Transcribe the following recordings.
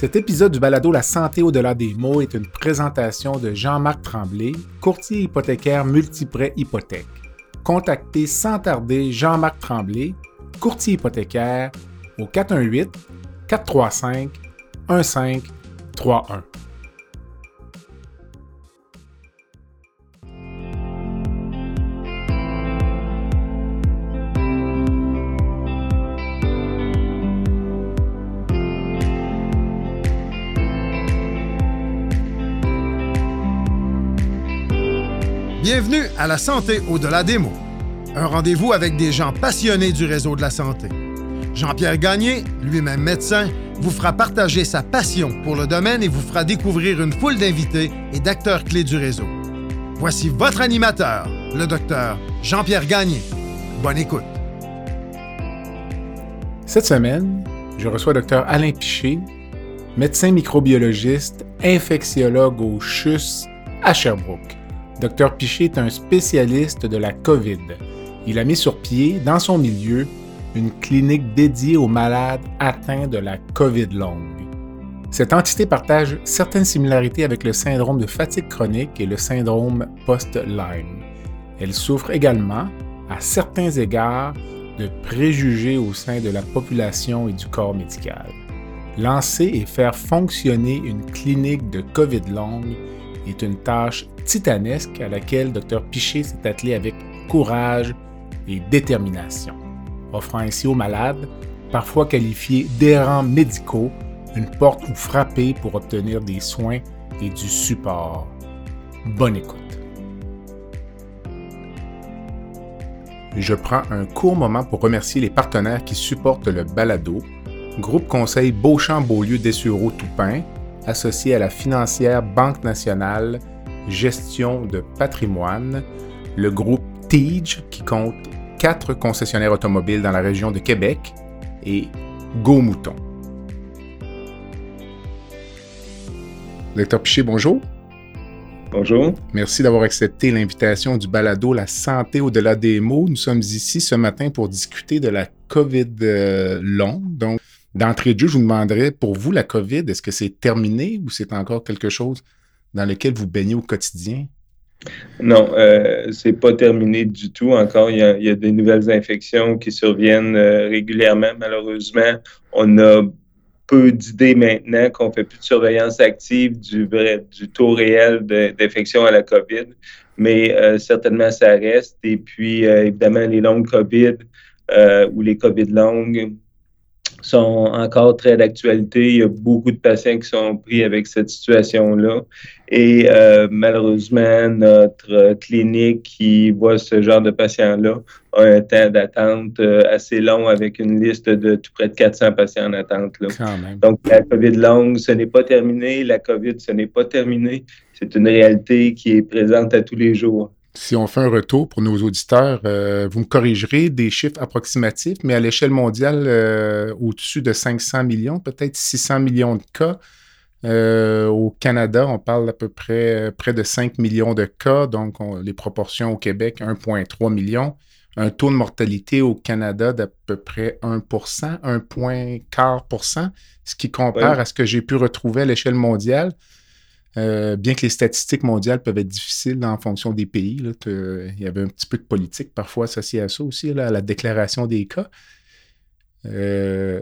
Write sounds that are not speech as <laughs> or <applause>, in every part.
Cet épisode du balado La santé au-delà des mots est une présentation de Jean-Marc Tremblay, courtier hypothécaire multiprêt hypothèque. Contactez sans tarder Jean-Marc Tremblay, courtier hypothécaire, au 418 435 1531. À La Santé au-delà des mots. Un rendez-vous avec des gens passionnés du réseau de la santé. Jean-Pierre Gagné, lui-même médecin, vous fera partager sa passion pour le domaine et vous fera découvrir une foule d'invités et d'acteurs clés du réseau. Voici votre animateur, le docteur Jean-Pierre Gagné. Bonne écoute. Cette semaine, je reçois docteur Alain Piché, médecin microbiologiste, infectiologue au CHUS à Sherbrooke. Dr Piché est un spécialiste de la COVID. Il a mis sur pied, dans son milieu, une clinique dédiée aux malades atteints de la COVID longue. Cette entité partage certaines similarités avec le syndrome de fatigue chronique et le syndrome post-Lyme. Elle souffre également, à certains égards, de préjugés au sein de la population et du corps médical. Lancer et faire fonctionner une clinique de COVID longue est une tâche titanesque à laquelle Dr Piché s'est attelé avec courage et détermination, offrant ainsi aux malades, parfois qualifiés d'errants médicaux, une porte où frapper pour obtenir des soins et du support. Bonne écoute. Je prends un court moment pour remercier les partenaires qui supportent le balado, Groupe Conseil Beauchamp-Beaulieu Dessureau Toupin, associé à la financière Banque nationale Gestion de patrimoine, le groupe TIGE qui compte quatre concessionnaires automobiles dans la région de Québec et Go Mouton. Docteur Piché, bonjour. Bonjour. Merci d'avoir accepté l'invitation du balado La santé au-delà des mots. Nous sommes ici ce matin pour discuter de la COVID euh, longue. Donc, d'entrée de jeu, je vous demanderais, pour vous, la COVID, est-ce que c'est terminé ou c'est encore quelque chose dans lequel vous baignez au quotidien? Non, euh, c'est pas terminé du tout. Encore, il y, a, des nouvelles infections qui surviennent euh, régulièrement. Malheureusement, on a peu d'idées maintenant qu'on fait plus de surveillance active du, vrai, du taux réel d'infection à la COVID, mais euh, certainement ça reste. Et puis, euh, évidemment, les longues COVID ou les COVID longues, sont encore très d'actualité. Il y a beaucoup de patients qui sont pris avec cette situation-là. Et euh, malheureusement, notre clinique qui voit ce genre de patients-là a un temps d'attente euh, assez long avec une liste de tout près de 400 patients en attente. Là. Donc, la COVID longue, ce n'est pas terminé. La COVID, ce n'est pas terminé. C'est une réalité qui est présente à tous les jours si on fait un retour pour nos auditeurs, euh, vous me corrigerez des chiffres approximatifs, mais à l'échelle mondiale, euh, au-dessus de 500 millions, peut-être 600 millions de cas. Euh, au Canada, on parle à peu près près de 5 millions de cas, donc les proportions au Québec, 1,3 million. Un taux de mortalité au Canada d'à peu près 1% 1,4% ce qui compare à ce que j'ai pu retrouver à l'échelle mondiale. Euh, bien que les statistiques mondiales peuvent être difficiles en fonction des pays, il y avait un petit peu de politique parfois associée à ça aussi, à la déclaration des cas. Euh,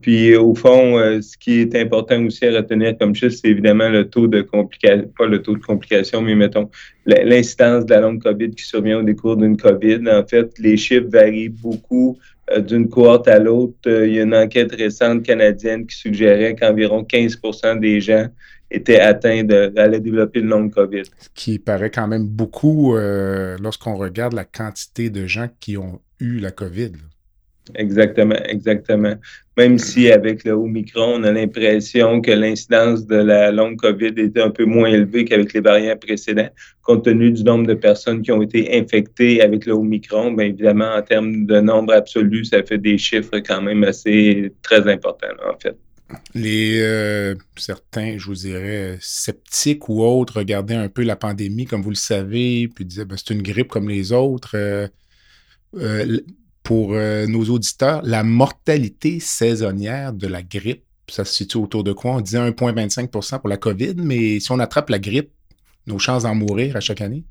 Puis au fond, euh, ce qui est important aussi à retenir comme chiffre, c'est évidemment le taux de complication, pas le taux de complication, mais mettons l'incidence de la longue COVID qui survient au décours d'une COVID. En fait, les chiffres varient beaucoup d'une cohorte à l'autre. il y a une enquête récente canadienne qui suggérait qu'environ 15% des gens était atteint d'aller développer le long COVID. Ce qui paraît quand même beaucoup euh, lorsqu'on regarde la quantité de gens qui ont eu la COVID. Exactement, exactement. Même si avec le Omicron, on a l'impression que l'incidence de la longue COVID était un peu moins élevée qu'avec les variants précédents, compte tenu du nombre de personnes qui ont été infectées avec le Omicron, bien évidemment, en termes de nombre absolu, ça fait des chiffres quand même assez très importants, en fait les euh, certains, je vous dirais, sceptiques ou autres regardaient un peu la pandémie, comme vous le savez, puis disaient ben, c'est une grippe comme les autres. Euh, euh, pour nos auditeurs, la mortalité saisonnière de la grippe, ça se situe autour de quoi? On disait 1,25% pour la COVID, mais si on attrape la grippe, nos chances d'en mourir à chaque année?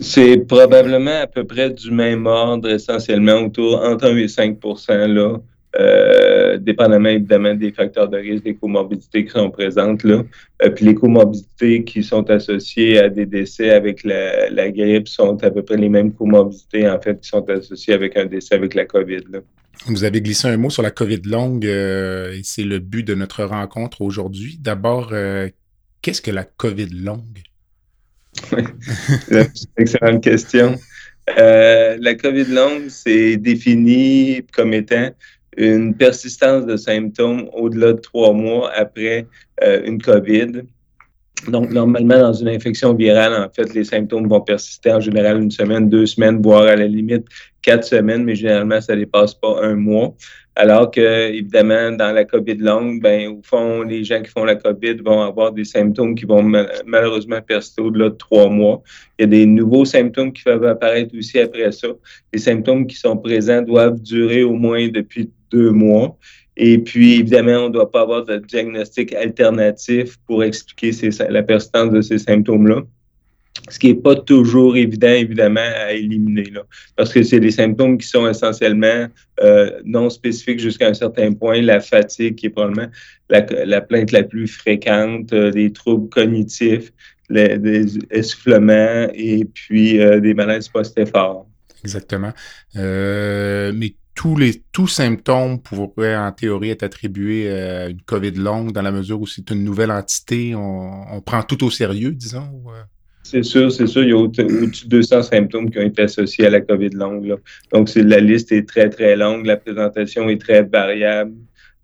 C'est probablement à peu près du même ordre, essentiellement autour entre 1 et 5 là, euh, dépendamment évidemment des facteurs de risque, des comorbidités qui sont présentes là. Euh, puis les comorbidités qui sont associées à des décès avec la, grippe sont à peu près les mêmes comorbidités en fait qui sont associées avec un décès avec la COVID. Là. Vous avez glissé un mot sur la COVID longue euh, et c'est le but de notre rencontre aujourd'hui. D'abord, qu'est-ce que la COVID longue? Oui, <laughs> c'est une excellente question. Euh, la COVID longue, c'est défini comme étant une persistance de symptômes au-delà de trois mois après euh, une COVID. Donc, normalement, dans une infection virale, en fait, les symptômes vont persister en général une semaine, deux semaines, voire à la limite quatre semaines, mais généralement, ça ne dépasse pas un mois. Alors que, évidemment, dans la COVID longue, ben, au fond, les gens qui font la COVID vont avoir des symptômes qui vont malheureusement persister au-delà de trois mois. Il y a des nouveaux symptômes qui peuvent apparaître aussi après ça. Les symptômes qui sont présents doivent durer au moins depuis deux mois. Et puis, évidemment, on ne doit pas avoir de diagnostic alternatif pour expliquer la persistance de ces symptômes-là ce qui n'est pas toujours évident, évidemment, à éliminer, là, parce que c'est des symptômes qui sont essentiellement euh, non spécifiques jusqu'à un certain point. La fatigue, qui est probablement la, plainte la plus fréquente, euh, des troubles cognitifs, des essoufflements et puis euh, des maladies post-effort. Exactement. mais tous les tous symptômes pourraient en théorie être attribués à une COVID longue dans la mesure où c'est une nouvelle entité. On, prend tout au sérieux, disons. C'est sûr, c'est sûr. Il y a au-dessus de 200 symptômes qui ont été associés à la COVID longue. Donc, la liste est très, très longue. La présentation est très variable.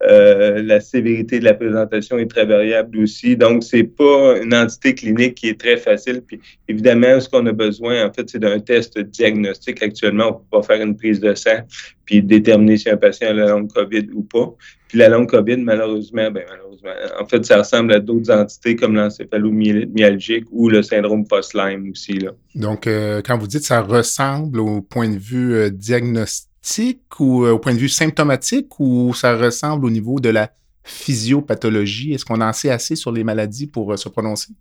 Euh, la sévérité de la présentation est très variable aussi. Donc, c'est pas une entité clinique qui est très facile. Puis, évidemment, ce qu'on a besoin, en fait, c'est d'un test diagnostique. Actuellement, on peut pas faire une prise de sang puis déterminer si un patient a la longue COVID ou pas. Puis, la longue COVID, malheureusement, ben, malheureusement, en fait, ça ressemble à d'autres entités comme l'encéphalomyalgique ou le syndrome post-Lyme aussi, là. Donc, euh, quand vous dites ça ressemble au point de vue euh, diagnostique, ou euh, au point de vue symptomatique ou ça ressemble au niveau de la physiopathologie? Est-ce qu'on en sait assez sur les maladies pour euh, se prononcer?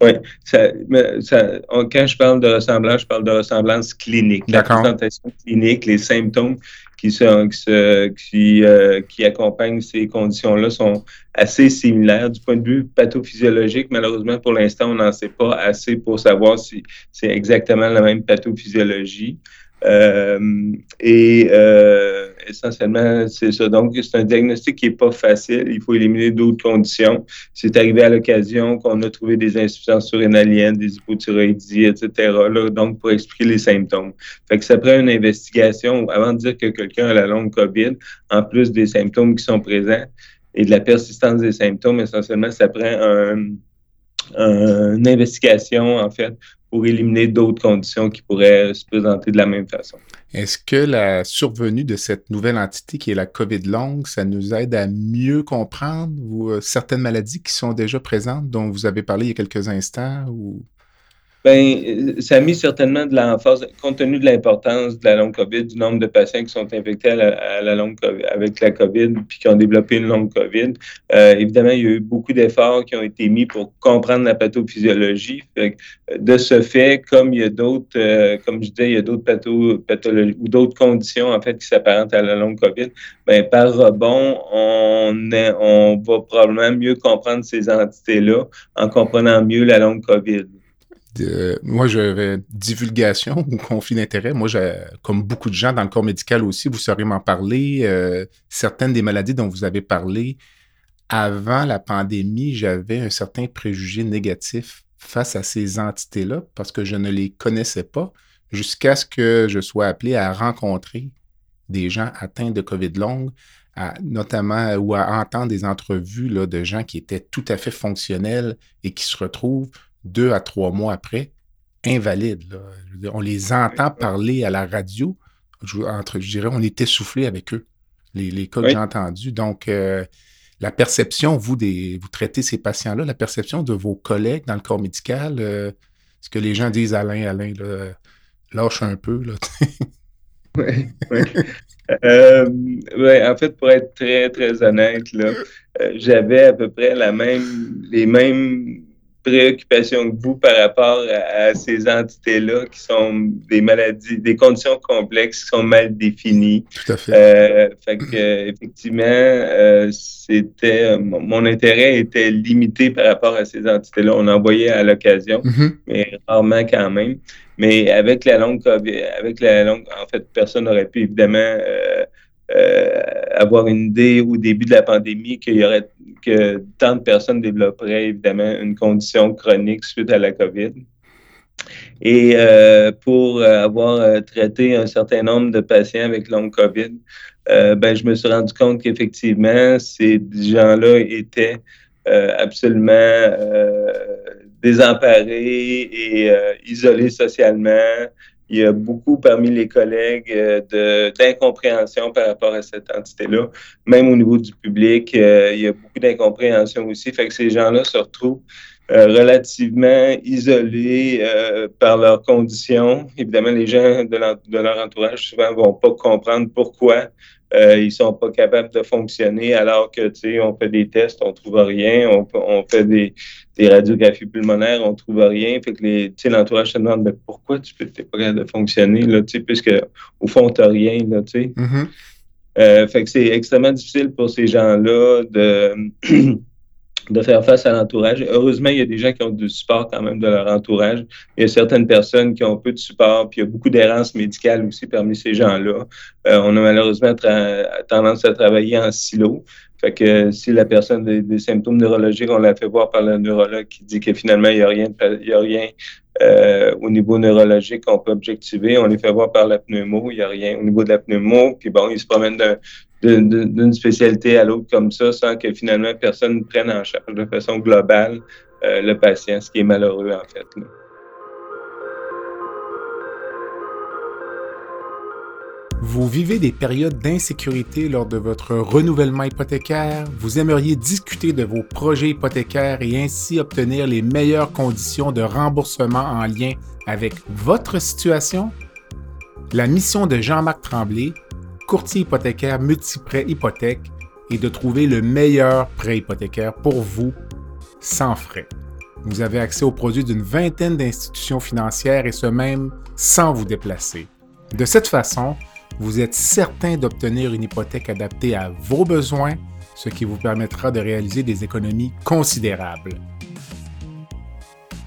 Oui, quand je parle de ressemblance, je parle de ressemblance clinique. La présentation clinique, les symptômes qui, sont, qui, euh, qui, accompagnent ces conditions-là sont assez similaires. Du point de vue pathophysiologique, malheureusement, pour l'instant, on n'en sait pas assez pour savoir si c'est exactement la même pathophysiologie. Euh, et euh, essentiellement, c'est ça. Donc, c'est un diagnostic qui n'est pas facile. Il faut éliminer d'autres conditions. C'est arrivé à l'occasion qu'on a trouvé des insuffisances surrénaliennes, des hypothyroïdies, etc. Donc, pour expliquer les symptômes. Fait que ça prend une investigation avant de dire que quelqu'un a la longue COVID, en plus des symptômes qui sont présents et de la persistance des symptômes, essentiellement, ça prend un, une investigation, en fait, pour éliminer d'autres conditions qui pourraient se présenter de la même façon. Est-ce que la survenue de cette nouvelle entité qui est la COVID longue, ça nous aide à mieux comprendre euh, certaines maladies qui sont déjà présentes, dont vous avez parlé il y a quelques instants? Ou... Bien, ça a mis certainement de l'emphase, compte tenu de l'importance de la longue COVID, du nombre de patients qui sont infectés à la, longue avec la COVID puis qui ont développé une longue COVID. Euh, évidemment, il y a eu beaucoup d'efforts qui ont été mis pour comprendre la pathophysiologie. de ce fait, comme il y a d'autres, euh, comme je disais, il y a d'autres pathologies ou d'autres conditions en fait qui s'apparentent à la longue COVID, bien, par rebond, on, on va probablement mieux comprendre ces entités-là en comprenant mieux la longue COVID moi, j'avais divulgation ou conflit d'intérêt. Moi, comme beaucoup de gens dans le corps médical aussi, vous saurez m'en parler. Euh, certaines des maladies dont vous avez parlé, avant la pandémie, j'avais un certain préjugé négatif face à ces entités-là parce que je ne les connaissais pas jusqu'à ce que je sois appelé à rencontrer des gens atteints de COVID longue, notamment ou à entendre des entrevues de gens qui étaient tout à fait fonctionnels et qui se retrouvent deux à trois mois après, invalides. on les entend parler à la radio. Je, entre, je dirais, on est essoufflé avec eux, les, cas que j'ai entendus. Donc, euh, la perception, vous, des, vous traitez ces patients-là, la perception de vos collègues dans le corps médical, euh, ce que les gens disent, Alain, Alain, lâche un peu. Là, <laughs> Oui, oui. Euh, en fait, pour être très, très honnête, là, j'avais à peu près la même, les mêmes préoccupations que vous par rapport à, ces entités-là qui sont des maladies, des conditions complexes qui sont mal définies. Tout à fait. Euh, fait que, effectivement, euh, c'était mon intérêt était limité par rapport à ces entités-là. On en voyait à l'occasion, mm-hmm. mais rarement quand même. Mais avec la longue COVID, avec la longue, en fait, personne n'aurait pu évidemment euh, euh, avoir une idée au début de la pandémie qu'il y aurait que tant de personnes développeraient évidemment une condition chronique suite à la COVID. Et euh, pour avoir traité un certain nombre de patients avec long COVID, ben, je me suis rendu compte qu'effectivement, ces gens-là étaient absolument désemparés et euh, isolés socialement. Il y a beaucoup parmi les collègues euh, d'incompréhension par rapport à cette entité-là. Même au niveau du public, euh, il y a beaucoup d'incompréhension aussi. Fait que ces gens-là se retrouvent relativement isolés par leurs conditions. Évidemment, les gens de, de leur entourage souvent vont pas comprendre pourquoi euh, ils sont pas capables de fonctionner alors que, tu sais, on fait des tests, on trouve rien, on, on fait des, des, radiographies pulmonaires, on trouve rien. Fait que les, tu sais, l'entourage se demande, mais pourquoi tu peux pas capable de fonctionner, là, tu sais, puisque au fond, tu rien, là, tu sais. Mm-hmm. euh, fait que c'est extrêmement difficile pour ces gens-là de <clears throat> de faire face à l'entourage. Heureusement, il y a des gens qui ont du support quand même de leur entourage. Il y a certaines personnes qui ont peu de support, puis il y a beaucoup d'errance médicale aussi parmi ces gens-là. Euh, on a malheureusement tendance à travailler en silo. Fait que si la personne a des, symptômes neurologiques, on l'a fait voir par le neurologue qui dit que finalement, il n'y a rien, y a rien euh, au niveau neurologique qu'on peut objectiver. On les fait voir par la pneumo, il n'y a rien au niveau de la pneumo. Puis bon, ils se promènent d'une spécialité à l'autre comme ça sans que finalement personne ne prenne en charge de façon globale euh, le patient, ce qui est malheureux en fait. Vous vivez des périodes d'insécurité lors de votre renouvellement hypothécaire, vous aimeriez discuter de vos projets hypothécaires et ainsi obtenir les meilleures conditions de remboursement en lien avec votre situation? La mission de Jean-Marc Tremblay courtier hypothécaire multiprêt hypothèque et de trouver le meilleur prêt hypothécaire pour vous sans frais. Vous avez accès aux produits d'une vingtaine d'institutions financières et ce même sans vous déplacer. De cette façon, vous êtes certain d'obtenir une hypothèque adaptée à vos besoins, ce qui vous permettra de réaliser des économies considérables.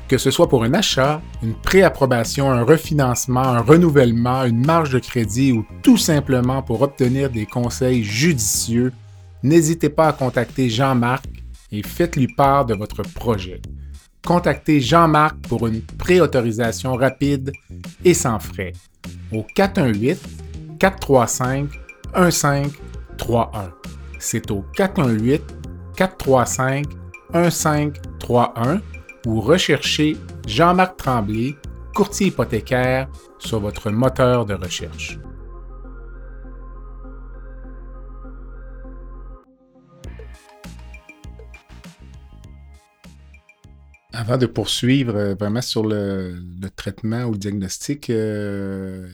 Que ce soit pour un achat, une préapprobation, un refinancement, un renouvellement, une marge de crédit ou tout simplement pour obtenir des conseils judicieux, n'hésitez pas à contacter Jean-Marc et faites-lui part de votre projet. Contactez Jean-Marc pour une préautorisation rapide et sans frais au 418 435 1531. C'est au 418 435 1531 ou recherchez Jean-Marc Tremblay, courtier hypothécaire, sur votre moteur de recherche. Avant de poursuivre euh, vraiment sur le, traitement ou le diagnostic, euh,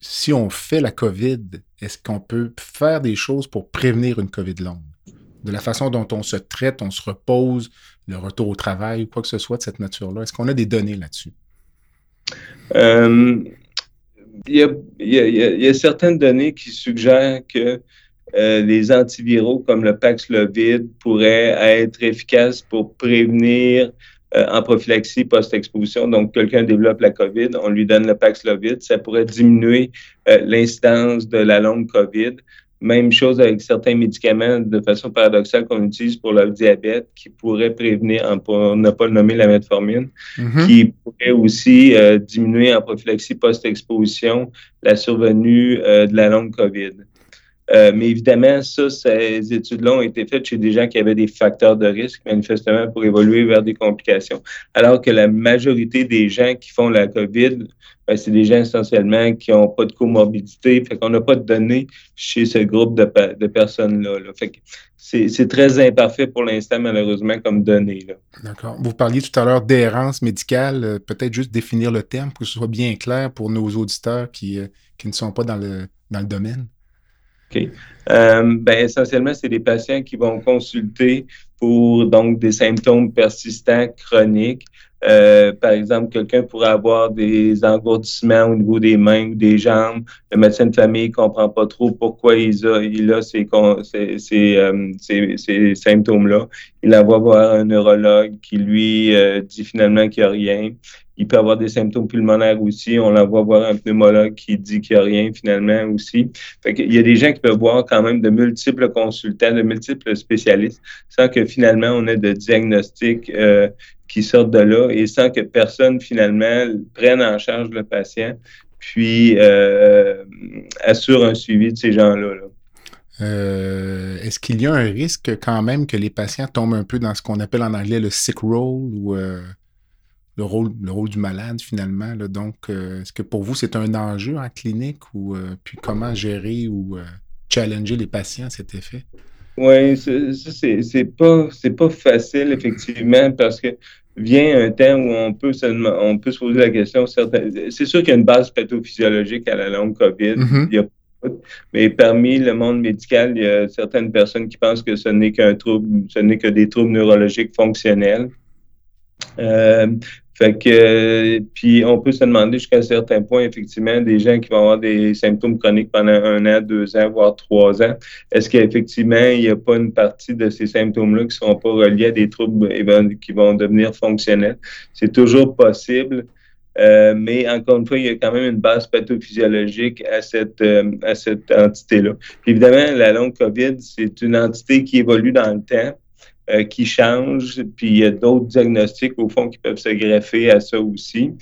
si on fait la COVID, est-ce qu'on peut faire des choses pour prévenir une COVID longue? De la façon dont on se traite, on se repose, le retour au travail ou quoi que ce soit de cette nature-là? Est-ce qu'on a des données là-dessus? il, y a, certaines données qui suggèrent que euh, les antiviraux comme le Paxlovid pourraient être efficaces pour prévenir euh, en prophylaxie post-exposition. Donc, quelqu'un développe la COVID, on lui donne le Paxlovid, ça pourrait diminuer euh, l'incidence de la longue COVID. Même chose avec certains médicaments de façon paradoxale qu'on utilise pour le diabète qui pourrait prévenir, pour ne pas le nommer la metformine, mm-hmm. qui pourrait aussi euh, diminuer en prophylaxie post-exposition la survenue euh, de la longue COVID. Euh, mais évidemment, ça, ces études-là ont été faites chez des gens qui avaient des facteurs de risque, manifestement, pour évoluer vers des complications. Alors que la majorité des gens qui font la COVID, ben, c'est des gens essentiellement qui n'ont pas de comorbidité. Fait qu'on n'a pas de données chez ce groupe de, personnes-là. Là. Fait que c'est très imparfait pour l'instant, malheureusement, comme données. D'accord. Vous parliez tout à l'heure d'errance médicale. Euh, peut-être juste définir le terme pour que ce soit bien clair pour nos auditeurs qui, euh, ne sont pas dans le domaine. OK? Euh, ben, essentiellement, c'est des patients qui vont consulter pour donc des symptômes persistants chroniques. Euh, par exemple, quelqu'un pourrait avoir des engourdissements au niveau des mains ou des jambes. Le médecin de famille ne comprend pas trop pourquoi il a, il a ces, ces, euh, ces, ces symptômes-là. Il envoie voir un neurologue qui lui euh, dit finalement qu'il n'y a rien. Il peut avoir des symptômes pulmonaires aussi. On l'envoie voir un pneumologue qui dit qu'il n'y a rien finalement aussi. Fait il y a des gens qui peuvent voir quand même de multiples consultants, de multiples spécialistes, sans que finalement on ait de diagnostic euh, qui sortent de là et sans que personne finalement prenne en charge le patient, puis euh, assure un suivi de ces gens-là. Euh, est-ce qu'il y a un risque quand même que les patients tombent un peu dans ce qu'on appelle en anglais le sick role ou le rôle, le rôle du malade finalement. Donc, euh, est-ce que pour vous, c'est un enjeu en clinique ou euh, puis comment gérer ou euh, challenger les patients à cet effet? Oui, c'est pas, pas facile, effectivement, parce que vient un temps où on peut, se, on peut se poser la question. C'est sûr qu'il y a une base pathophysiologique à la longue COVID. Mm-hmm. mais parmi le monde médical, il y a certaines personnes qui pensent que ce n'est qu'un trouble, ce n'est que des troubles neurologiques fonctionnels. Euh, fait que, puis on peut se demander jusqu'à un certain point, effectivement, des gens qui vont avoir des symptômes chroniques pendant un an, deux ans, voire trois ans, est-ce qu'effectivement, il n'y a pas une partie de ces symptômes-là qui ne seront pas reliés à des troubles qui vont devenir fonctionnels? C'est toujours possible. Euh, mais encore une fois, il y a quand même une base pathophysiologique à cette, euh, à cette entité-là. Évidemment, la longue COVID, c'est une entité qui évolue dans le temps. Euh, qui changent, puis il y a d'autres diagnostics, au fond, qui peuvent se greffer à ça aussi.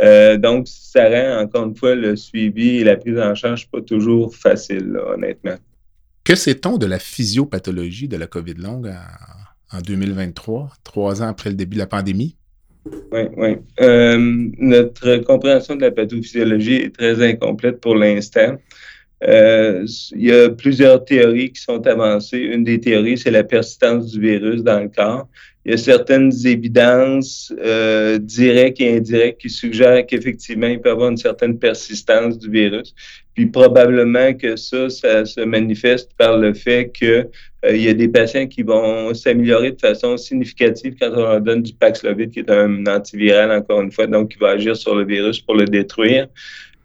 Euh, donc, ça rend, encore une fois, le suivi et la prise en charge pas toujours facile, honnêtement. Que sait-on de la physiopathologie de la COVID longue en, 2023, trois ans après le début de la pandémie? Oui, oui. Euh, notre compréhension de la pathophysiologie est très incomplète pour l'instant. Euh, il y a plusieurs théories qui sont avancées. Une des théories, c'est la persistance du virus dans le corps. Il y a certaines évidences euh, directes et indirectes qui suggèrent qu'effectivement, il peut y avoir une certaine persistance du virus. Puis probablement que ça, ça se manifeste par le fait que euh, y a des patients qui vont s'améliorer de façon significative quand on leur donne du Paxlovid, qui est un antiviral, encore une fois, donc qui va agir sur le virus pour le détruire.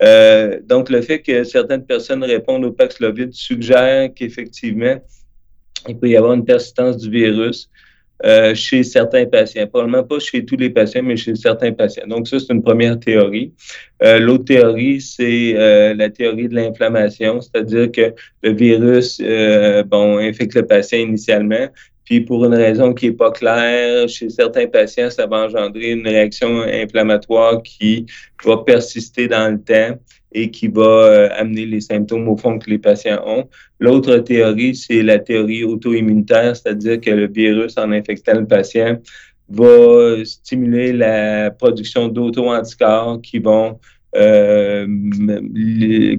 Euh, donc, le fait que certaines personnes répondent au Paxlovid suggère qu'effectivement, il peut y avoir une persistance du virus euh, chez certains patients. Probablement pas chez tous les patients, mais chez certains patients. Donc, ça, c'est une première théorie. Euh, L'autre théorie, c'est la théorie de l'inflammation, c'est-à-dire que le virus, bon, infecte le patient initialement, puis pour une raison qui n'est pas claire, chez certains patients, ça va engendrer une réaction inflammatoire qui va persister dans le temps et qui va euh, amener les symptômes au fond que les patients ont. L'autre théorie, c'est la théorie auto-immunitaire, c'est-à-dire que le virus, en infectant le patient, va stimuler la production d'auto-anticorps qui vont euh,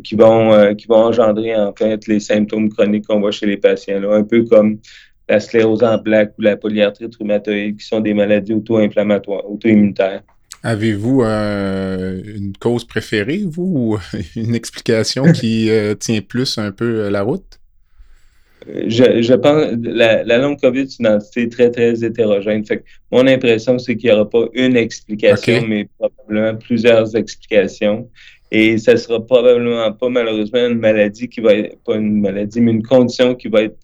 qui vont euh, qui vont engendrer en fait les symptômes chroniques qu'on voit chez les patients là, un peu comme la sclérose en plaques ou la polyarthrite rhumatoïde, qui sont des maladies auto-inflammatoires, auto-immunitaires. Avez-vous euh, une cause préférée, vous, ou <laughs> une explication qui euh, tient plus un peu euh, la route? Je, pense la, la longue COVID, c'est une entité très, très hétérogène. Fait mon impression, c'est qu'il n'y aura pas une explication, mais probablement plusieurs explications. Et ça ne sera probablement pas, malheureusement, une maladie qui va être, pas une maladie, mais une condition qui va être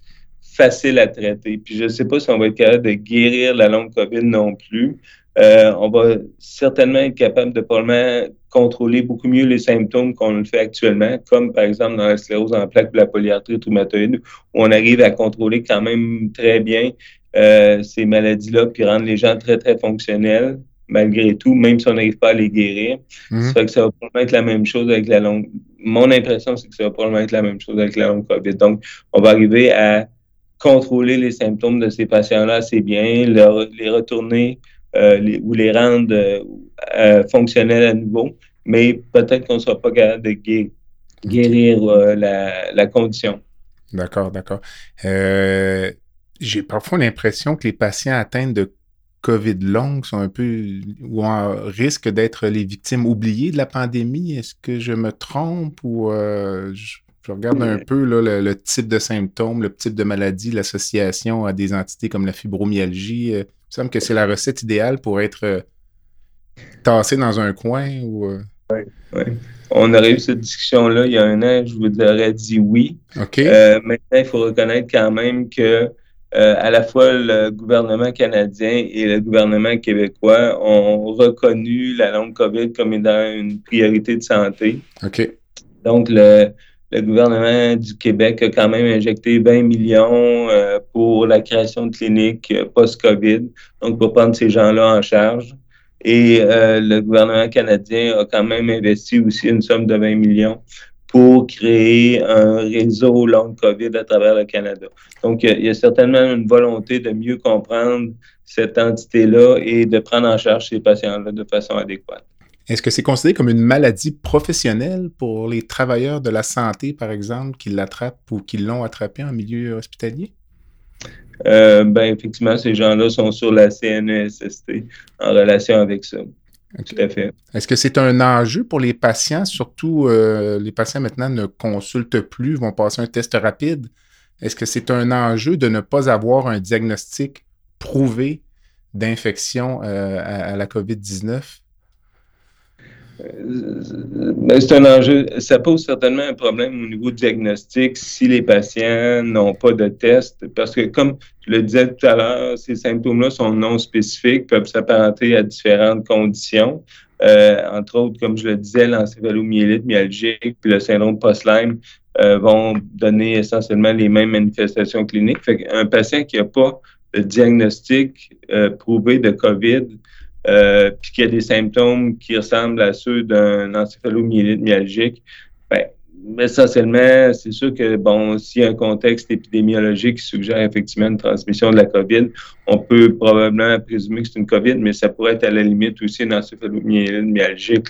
facile à traiter. Puis je ne sais pas si on va être capable de guérir la longue COVID non plus. Euh, on va certainement être capable de probablement contrôler beaucoup mieux les symptômes qu'on le fait actuellement, comme par exemple dans la sclérose en plaques ou la polyarthrite rhumatoïde, où on arrive à contrôler quand même très bien euh, ces maladies-là, puis rendre les gens très, très fonctionnels malgré tout, même si on n'arrive pas à les guérir. Mhm. Ça fait que ça va probablement être la même chose avec la longue, mon impression, c'est que ça va probablement être la même chose avec la long COVID. Donc, on va arriver à contrôler les symptômes de ces patients-là assez bien, les retourner euh, ou les rendre euh, fonctionnels à nouveau, mais peut-être qu'on ne sera pas capable de guérir, la, condition. D'accord, d'accord. J'ai parfois l'impression que les patients atteints de COVID longue sont un peu ou en risque d'être les victimes oubliées de la pandémie. Est-ce que je me trompe ou euh, je, regarde un peu le, type de symptômes, le type de maladie, l'association à des entités comme la fibromyalgie. Euh, il me semble que c'est la recette idéale pour être euh, tassé dans un coin ou. Oui, oui. On aurait eu cette discussion-là il y a un an, je vous aurais dit oui. Maintenant, il faut reconnaître quand même que euh, à la fois le gouvernement canadien et le gouvernement québécois ont reconnu la longue COVID comme étant une priorité de santé. OK. Donc, le, gouvernement du Québec a quand même injecté 20 millions euh, pour la création de cliniques euh, post-COVID, donc pour prendre ces gens-là en charge. Et le gouvernement canadien a quand même investi aussi une somme de 20 millions pour créer un réseau long COVID à travers le Canada. Donc, il y a certainement une volonté de mieux comprendre cette entité-là et de prendre en charge ces patients-là de façon adéquate. Est-ce que c'est considéré comme une maladie professionnelle pour les travailleurs de la santé, par exemple, qui l'attrapent ou qui l'ont attrapé en milieu hospitalier? Euh, ben, effectivement, ces gens-là sont sur la CNESST en relation avec ça. Tout à fait. Est-ce que c'est un enjeu pour les patients? Surtout, euh, les patients maintenant ne consultent plus, vont passer un test rapide? Est-ce que c'est un enjeu de ne pas avoir un diagnostic prouvé d'infection euh, à, la COVID-19? Euh, c'est un enjeu. Ça pose certainement un problème au niveau diagnostic si les patients n'ont pas de test. Parce que, comme je le disais tout à l'heure, ces symptômes-là sont non spécifiques, peuvent s'apparenter à différentes conditions. Euh, entre autres, comme je le disais, l'encéphalomyélite myalgique puis le syndrome post-Lyme euh, vont donner essentiellement les mêmes manifestations cliniques. Fait un patient qui n'a pas de diagnostic prouvé de COVID euh, puis qu'il y a des symptômes qui ressemblent à ceux d'un encéphalomyélite myalgique, ben, essentiellement, c'est sûr que, bon, s'il y a un contexte épidémiologique qui suggère effectivement une transmission de la COVID, on peut probablement présumer que c'est une COVID, mais ça pourrait être à la limite aussi une encéphalomyélite myalgique.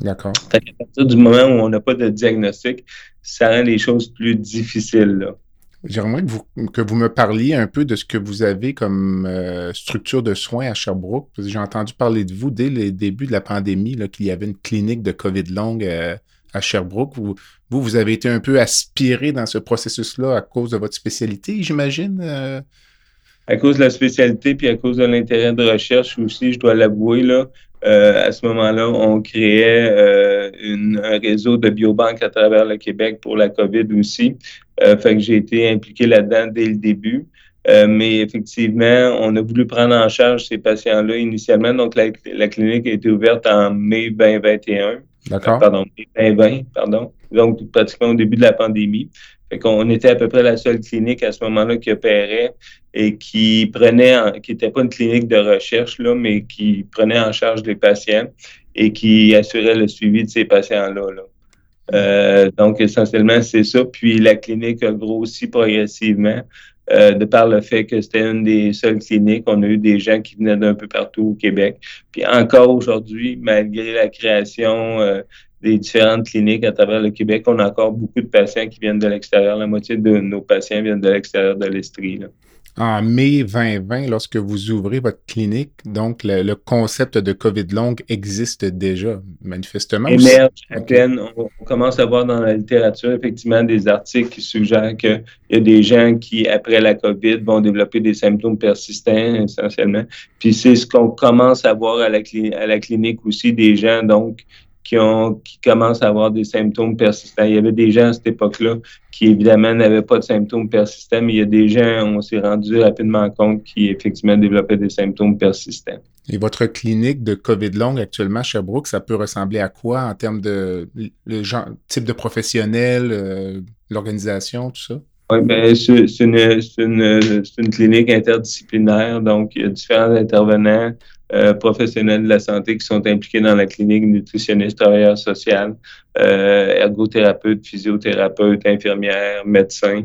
D'accord. À partir du moment où on n'a pas de diagnostic, ça rend les choses plus difficiles. Là. J'aimerais que vous, que vous me parliez un peu de ce que vous avez comme euh, structure de soins à Sherbrooke. J'ai entendu parler de vous dès le début de la pandémie qu'il y avait une clinique de COVID longue euh, à Sherbrooke. Vous, vous, avez été un peu aspiré dans ce processus-là à cause de votre spécialité, j'imagine? Euh? À cause de la spécialité puis à cause de l'intérêt de recherche aussi, je dois l'avouer, là, euh, à ce moment-là, on créait euh, un réseau de biobanques à travers le Québec pour la COVID aussi. Euh, fait que j'ai été impliqué là-dedans dès le début. mais effectivement, on a voulu prendre en charge ces patients-là initialement. Donc, la, clinique a été ouverte en mai 2021. D'accord. pardon, mai 2020, pardon. Donc, pratiquement au début de la pandémie. Fait qu'on était à peu près la seule clinique à ce moment-là qui opérait et qui prenait, qui n'était pas une clinique de recherche, là, mais qui prenait en charge les patients et qui assurait le suivi de ces patients-là. Euh, donc, essentiellement, c'est ça. Puis la clinique a grossi progressivement. Euh, de par le fait que c'était une des seules cliniques. On a eu des gens qui venaient d'un peu partout au Québec. Puis encore aujourd'hui, malgré la création euh, des différentes cliniques à travers le Québec, on a encore beaucoup de patients qui viennent de l'extérieur. La moitié de nos patients viennent de l'extérieur de l'Estrie en mai 2020, lorsque vous ouvrez votre clinique, donc le, concept de COVID longue existe déjà, manifestement. Émerge à peine. On, commence à voir dans la littérature effectivement des articles qui suggèrent qu'il y a des gens qui, après la COVID, vont développer des symptômes persistants essentiellement. Puis c'est ce qu'on commence à voir à la, à la clinique aussi, des gens donc qui, ont, qui commencent à avoir des symptômes persistants. Il y avait des gens à cette époque-là qui, évidemment, n'avaient pas de symptômes persistants, mais il y a des gens, on s'est rendu rapidement compte, qui, effectivement, développaient des symptômes persistants. Et votre clinique de COVID longue actuellement à Sherbrooke, ça peut ressembler à quoi en termes de le genre, type de professionnel, euh, l'organisation, tout ça? Oui, ben, c'est une, une, une, clinique interdisciplinaire, donc il y a différents intervenants euh, professionnels de la santé qui sont impliqués dans la clinique, nutritionnistes, travailleurs sociaux, euh, ergothérapeutes, physiothérapeutes, infirmières, médecins.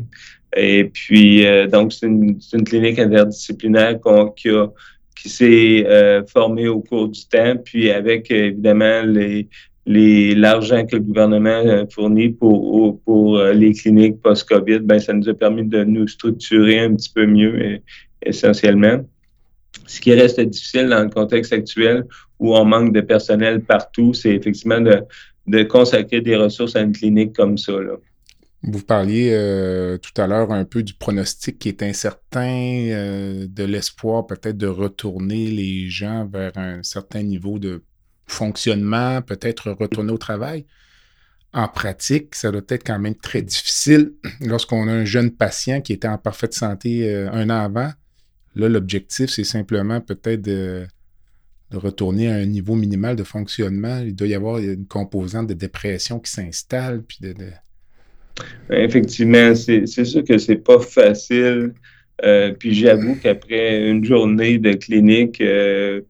Et puis, euh, donc, c'est une, une, clinique interdisciplinaire qui, a, qui s'est euh, formée au cours du temps, puis avec évidemment les, l'argent que le gouvernement euh, fournit pour, pour les cliniques post-COVID, ben, ça nous a permis de nous structurer un petit peu mieux essentiellement. Ce qui reste difficile dans le contexte actuel où on manque de personnel partout, c'est effectivement de, consacrer des ressources à une clinique comme ça. Là. Vous parliez euh, tout à l'heure un peu du pronostic qui est incertain, de l'espoir peut-être de retourner les gens vers un certain niveau de fonctionnement, peut-être retourner au travail. En pratique, ça doit être quand même très difficile lorsqu'on a un jeune patient qui était en parfaite santé euh, un an avant. Là, l'objectif, c'est simplement peut-être de, retourner à un niveau minimal de fonctionnement. Il doit y avoir une composante de dépression qui s'installe. Puis de, Effectivement, c'est sûr que c'est pas facile. Euh, puis j'avoue qu'après une journée de clinique, euh,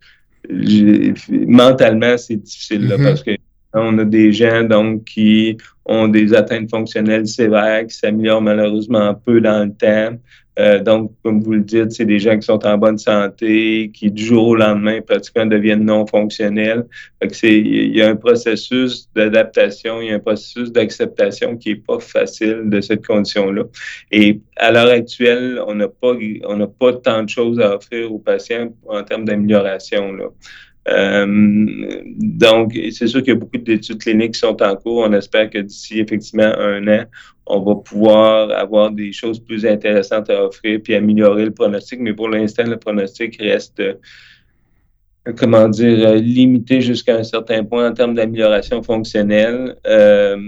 mentalement, c'est difficile là, mm-hmm. parce que on a des gens donc qui ont des atteintes fonctionnelles sévères, qui s'améliorent malheureusement peu dans le temps. Euh, donc, comme vous le dites, c'est des gens qui sont en bonne santé, qui du jour au lendemain pratiquement deviennent non fonctionnels. il y a un processus d'adaptation, il y a un processus d'acceptation qui est pas facile de cette condition-là. Et à l'heure actuelle, on n'a pas, on n'a pas tant de choses à offrir aux patients en termes d'amélioration. Euh, donc, c'est sûr qu'il y a beaucoup d'études cliniques qui sont en cours. On espère que d'ici effectivement un an, on va pouvoir avoir des choses plus intéressantes à offrir puis améliorer le pronostic. Mais pour l'instant, le pronostic reste, euh, comment dire, limité jusqu'à un certain point en termes d'amélioration fonctionnelle. Euh,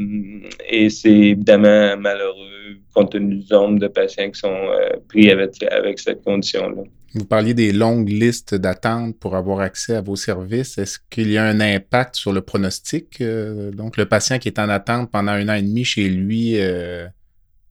et c'est évidemment malheureux compte tenu du nombre de patients qui sont pris avec, avec cette condition-là. Vous parliez des longues listes d'attente pour avoir accès à vos services. Est-ce qu'il y a un impact sur le pronostic? Euh, donc, le patient qui est en attente pendant un an et demi chez lui, euh,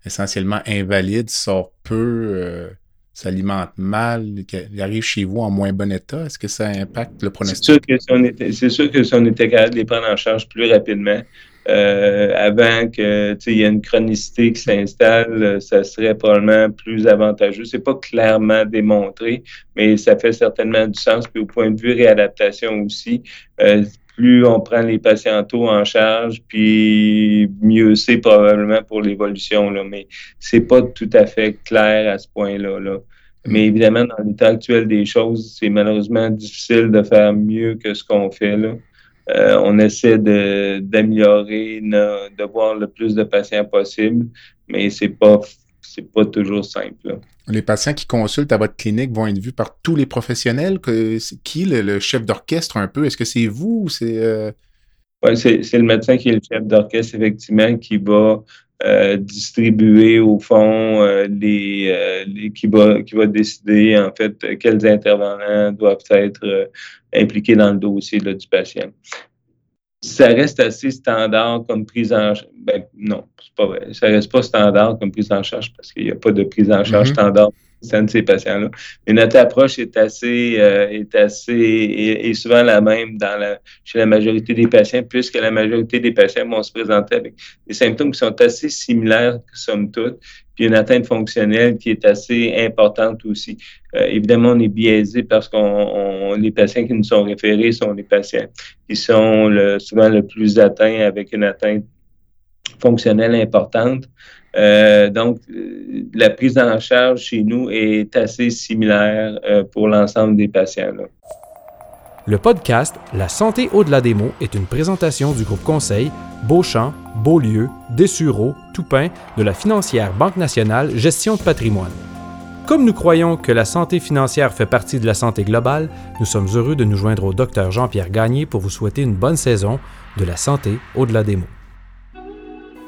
essentiellement invalide, sort peu, euh, s'alimente mal, il arrive chez vous en moins bon état? Est-ce que ça impacte le pronostic? C'est sûr que si on était, sûr que si on était capable de les prendre en charge plus rapidement, euh, avant que il y ait une chronicité qui s'installe, euh, ça serait probablement plus avantageux. C'est pas clairement démontré, mais ça fait certainement du sens. Puis au point de vue réadaptation aussi, euh, plus on prend les patients tôt en charge, puis mieux c'est probablement pour l'évolution. Là. Mais c'est pas tout à fait clair à ce point-là. Là. Mais évidemment, dans l'état actuel des choses, c'est malheureusement difficile de faire mieux que ce qu'on fait là. Euh, on essaie d'améliorer, de, voir le plus de patients possible, mais c'est pas c'est pas toujours simple. Les patients qui consultent à votre clinique vont être vus par tous les professionnels. Que, qui le, chef d'orchestre un peu? Est-ce que c'est vous ou c'est. Euh... c'est le médecin qui est le chef d'orchestre, effectivement, qui va euh, distribuer au fond euh, les, les, qui va qui va décider en fait quels intervenants doivent être impliqué dans le dossier du patient. Ça reste assez standard comme prise en charge. Ben, non, c'est pas vrai. Ça reste pas standard comme prise en charge parce qu'il n'y a pas de prise en charge mm-hmm. standard de ces patients-là. Mais notre approche est assez, euh, est assez, et souvent la même dans la, chez la majorité des patients, puisque la majorité des patients vont se présenter avec des symptômes qui sont assez similaires, somme toute, puis une atteinte fonctionnelle qui est assez importante aussi. Euh, évidemment, on est biaisé parce qu'on les patients qui nous sont référés sont les patients qui sont le, souvent le plus atteints avec une atteinte fonctionnelle importante. Euh, donc, euh, la prise en charge chez nous est assez similaire euh, pour l'ensemble des patients. Le podcast La santé au-delà des mots est une présentation du groupe conseil Beauchamp, Beaulieu, Dessureau, Toupin de la financière Banque nationale Gestion de patrimoine. Comme nous croyons que la santé financière fait partie de la santé globale, nous sommes heureux de nous joindre au docteur Jean-Pierre Gagné pour vous souhaiter une bonne saison de la santé au-delà des mots.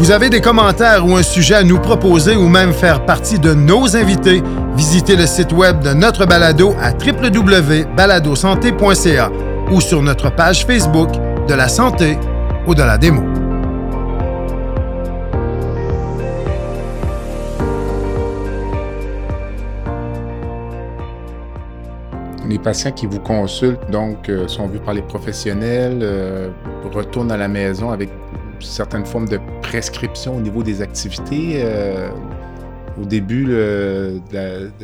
Vous avez des commentaires ou un sujet à nous proposer ou même faire partie de nos invités, visitez le site web de notre balado à www.baladosanté.ca ou sur notre page Facebook de la santé ou de la démo. Les patients qui vous consultent, donc, euh, sont vus par les professionnels, euh, retournent à la maison avec certaines formes de prescription au niveau des activités. Euh, au début de,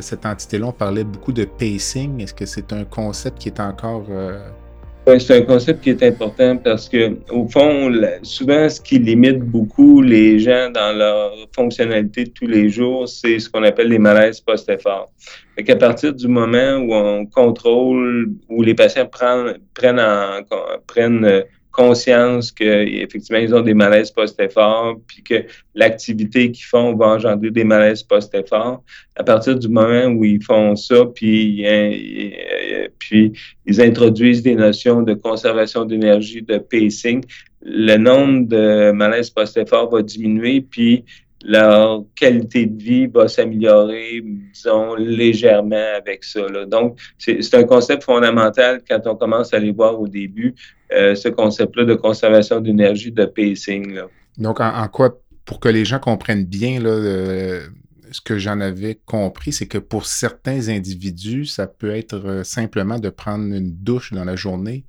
cette entité-là, on parlait beaucoup de pacing. Est-ce que c'est un concept qui est encore oui, c'est un concept qui est important parce que, au fond, souvent, ce qui limite beaucoup les gens dans leur fonctionnalité de tous les jours, c'est ce qu'on appelle les malaises post-effort. Fait qu'à partir du moment où on contrôle, où les patients prennent, en, prennent conscience qu'effectivement, ils ont des malaises post-effort, puis que l'activité qu'ils font va engendrer des malaises post-effort. À partir du moment où ils font ça, puis, hein, puis ils introduisent des notions de conservation d'énergie, de pacing, le nombre de malaises post-effort va diminuer, puis leur qualité de vie va s'améliorer, disons, légèrement avec ça. Donc, c'est un concept fondamental quand on commence à les voir au début, euh, ce concept-là de conservation d'énergie, de pacing. Donc, en, quoi, pour que les gens comprennent bien, là, euh, ce que j'en avais compris, c'est que pour certains individus, ça peut être euh, simplement de prendre une douche dans la journée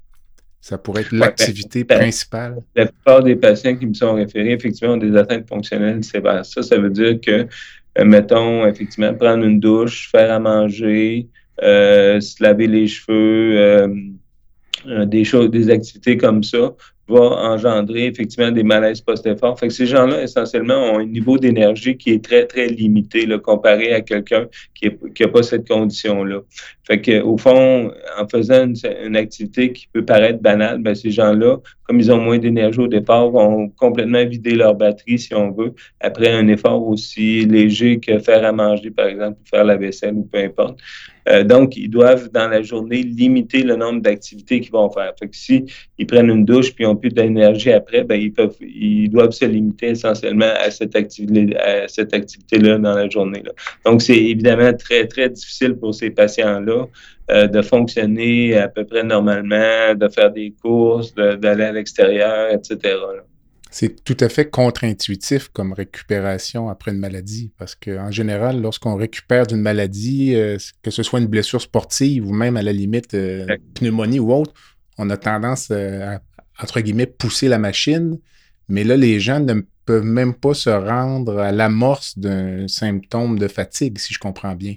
ça pourrait être ben, l'activité ben, principale. La plupart des patients qui me sont référés, effectivement, ont des atteintes fonctionnelles sévères. Ça, ça veut dire que, euh, mettons, effectivement, prendre une douche, faire à manger, euh, se laver les cheveux, euh, des choses, des activités comme ça va engendrer effectivement des malaises post-effort. Fait ces gens-là, essentiellement, ont un niveau d'énergie qui est très, très limité là, comparé à quelqu'un qui n'a pas cette condition-là. Fait que, au fond, en faisant une, activité qui peut paraître banale, ben, ces gens-là, comme ils ont moins d'énergie au départ, vont complètement vider leur batterie, si on veut, après un effort aussi léger que faire à manger, par exemple, ou faire la vaisselle ou peu importe. Euh, donc, ils doivent, dans la journée, limiter le nombre d'activités qu'ils vont faire. Fait que si ils prennent une douche puis ils n'ont plus d'énergie après, ben, ils, peuvent, ils doivent se limiter essentiellement à cette à cette activité-là dans la journée. Là. Donc, c'est évidemment très, très difficile pour ces patients-là euh, de fonctionner à peu près normalement, de faire des courses, d'aller à l'extérieur, etc. C'est tout à fait contre-intuitif comme récupération après une maladie, parce qu'en général, lorsqu'on récupère d'une maladie, euh, que ce soit une blessure sportive ou même à la limite euh, pneumonie ou autre, on a tendance à, entre guillemets, pousser la machine, mais là, les gens ne peuvent même pas se rendre à l'amorce d'un symptôme de fatigue, si je comprends bien.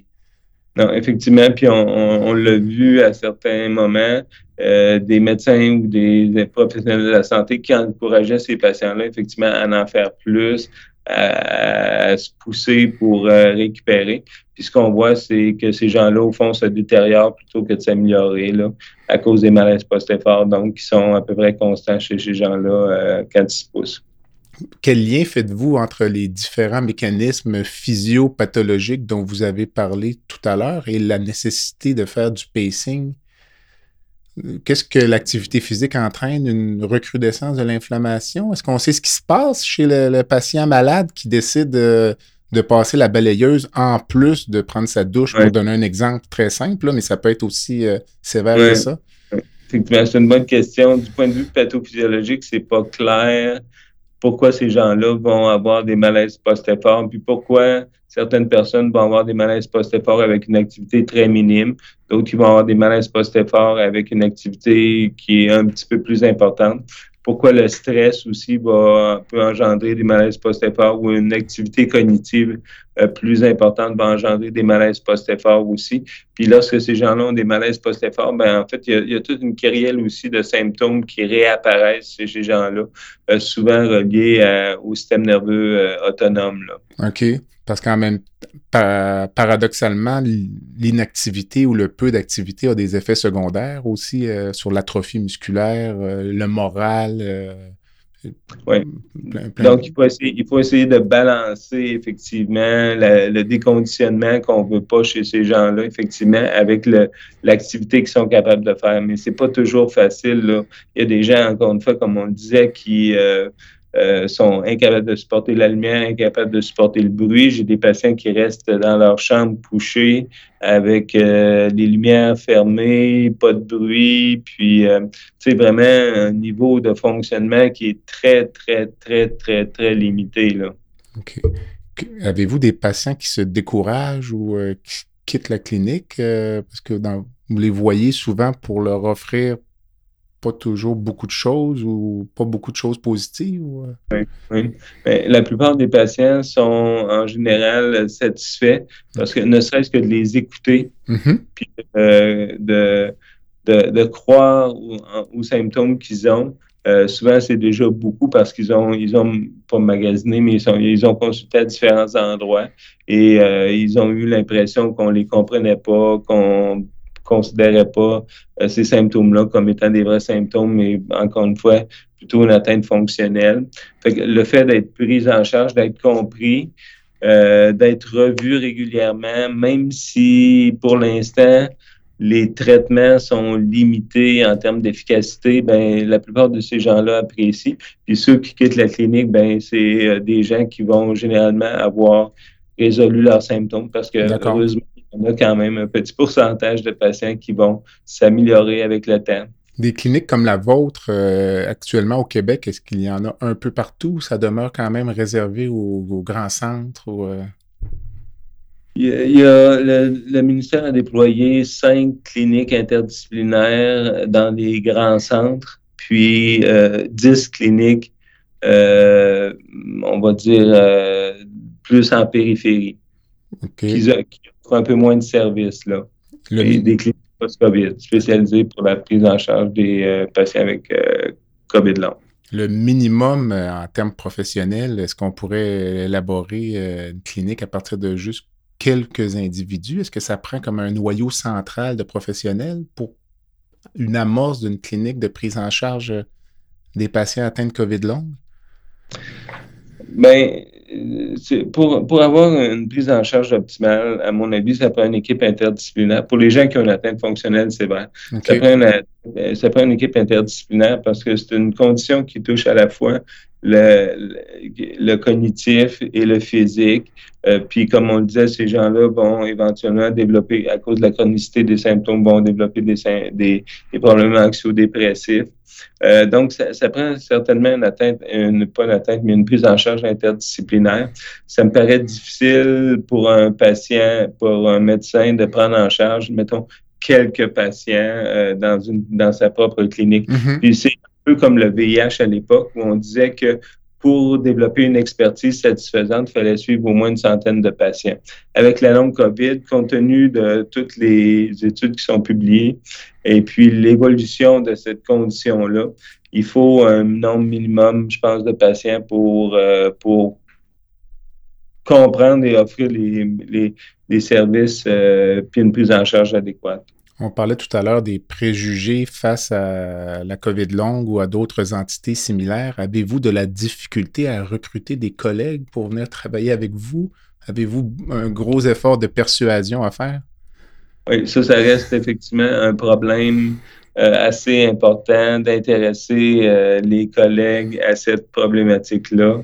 Non, effectivement, puis on l'a vu à certains moments. Euh, des médecins ou des, professionnels de la santé qui encourageaient ces patients-là, effectivement, à en faire plus, à, se pousser pour euh, récupérer. Puis ce qu'on voit, c'est que ces gens-là, au fond, se détériorent plutôt que de s'améliorer à cause des malaises post-effort, donc qui sont à peu près constants chez ces gens-là euh, quand ils se poussent. Quel lien faites-vous entre les différents mécanismes physiopathologiques dont vous avez parlé tout à l'heure et la nécessité de faire du pacing? Qu'est-ce que l'activité physique entraîne? Une recrudescence de l'inflammation? Est-ce qu'on sait ce qui se passe chez le, patient malade qui décide de, passer la balayeuse en plus de prendre sa douche, pour donner un exemple très simple, mais ça peut être aussi euh, sévère que ça? C'est une bonne question. Du point de vue pathophysiologique, c'est pas clair pourquoi ces gens-là vont avoir des malaises post-effort, puis pourquoi certaines personnes vont avoir des malaises post-effort avec une activité très minime, d'autres qui vont avoir des malaises post-effort avec une activité qui est un petit peu plus importante pourquoi le stress aussi va, peut engendrer des malaises post-effort ou une activité cognitive euh, plus importante va engendrer des malaises post-effort aussi. Puis lorsque ces gens-là ont des malaises post-effort, ben en fait, il y, a, toute une kyrielle aussi de symptômes qui réapparaissent chez ces gens-là, euh, souvent reliés au système nerveux euh, autonome. Là. OK. Parce qu'en même paradoxalement, l'inactivité ou le peu d'activité a des effets secondaires aussi euh, sur l'atrophie musculaire, euh, le moral, euh, Oui. Donc, il faut, essayer, il faut essayer de balancer effectivement le déconditionnement qu'on ne veut pas chez ces gens-là, effectivement, avec l'activité qu'ils sont capables de faire. Mais c'est pas toujours facile. Là. Il y a des gens, encore une fois, comme on le disait, qui euh, sont incapables de supporter la lumière, incapables de supporter le bruit. J'ai des patients qui restent dans leur chambre couchés avec euh, les lumières fermées, pas de bruit, puis c'est euh, vraiment un niveau de fonctionnement qui est très, très, très, très, très limité. Là. OK. Avez-vous des patients qui se découragent ou qui quittent la clinique parce que vous les voyez souvent pour leur offrir pas toujours beaucoup de choses ou pas beaucoup de choses positives? Euh? Oui, oui. la plupart des patients sont en général satisfaits parce que ne serait-ce que de les écouter, mm-hmm. puis euh, de, de, croire aux, symptômes qu'ils ont. Euh, souvent, c'est déjà beaucoup parce qu'ils ont, ils ont pas magasiné, mais ils, sont, ils ont consulté à différents endroits et ils ont eu l'impression qu'on les comprenait pas, qu'on considérait pas euh, ces symptômes-là comme étant des vrais symptômes, mais encore une fois, plutôt une atteinte fonctionnelle. le fait d'être pris en charge, d'être compris, euh, d'être revu régulièrement, même si pour l'instant, les traitements sont limités en termes d'efficacité, ben la plupart de ces gens-là apprécient. Puis ceux qui quittent la clinique, ben c'est euh, des gens qui vont généralement avoir résolu leurs symptômes parce que heureusement, on a quand même un petit pourcentage de patients qui vont s'améliorer avec le temps. Des cliniques comme la vôtre, euh, actuellement au Québec, est-ce qu'il y en a un peu partout ou ça demeure quand même réservé aux, grands centres? Euh? Il y a, le, ministère a déployé cinq cliniques interdisciplinaires dans les grands centres, puis euh, dix cliniques, on va dire, plus en périphérie, qui, un peu moins de services, là. Et des cliniques post-COVID spécialisées pour la prise en charge des euh, patients avec euh, COVID long. Le minimum euh, en termes professionnels, est-ce qu'on pourrait élaborer une clinique à partir de juste quelques individus? Est-ce que ça prend comme un noyau central de professionnels pour une amorce d'une clinique de prise en charge des patients atteints de COVID long? Bien, pour, pour avoir une prise en charge optimale, à mon avis, ça prend une équipe interdisciplinaire. Pour les gens qui ont une atteinte fonctionnelle sévère, ça, prend une, ça prend une équipe interdisciplinaire parce que c'est une condition qui touche à la fois le, le, cognitif et le physique. Euh, puis, comme on le disait, ces gens-là vont éventuellement développer, à cause de la chronicité des symptômes, vont développer des, des, des problèmes anxio-dépressifs. Euh, donc, ça, ça, prend certainement une atteinte, une, pas une atteinte, mais une prise en charge interdisciplinaire. Ça me paraît difficile pour un patient, pour un médecin de prendre en charge, mettons, quelques patients euh, dans, une, dans sa propre clinique. Mm-hmm. Puis c'est un peu comme le VIH à l'époque où on disait que pour développer une expertise satisfaisante, il fallait suivre au moins une centaine de patients. Avec la longue COVID, compte tenu de toutes les études qui sont publiées et puis l'évolution de cette condition-là, il faut un nombre minimum, je pense, de patients pour, euh, pour comprendre et offrir les, les, services euh, puis une prise en charge adéquate. On parlait tout à l'heure des préjugés face à la COVID longue ou à d'autres entités similaires. Avez-vous de la difficulté à recruter des collègues pour venir travailler avec vous? Avez-vous un gros effort de persuasion à faire? Oui, ça, ça reste effectivement un problème euh, assez important d'intéresser euh, les collègues à cette problématique-là.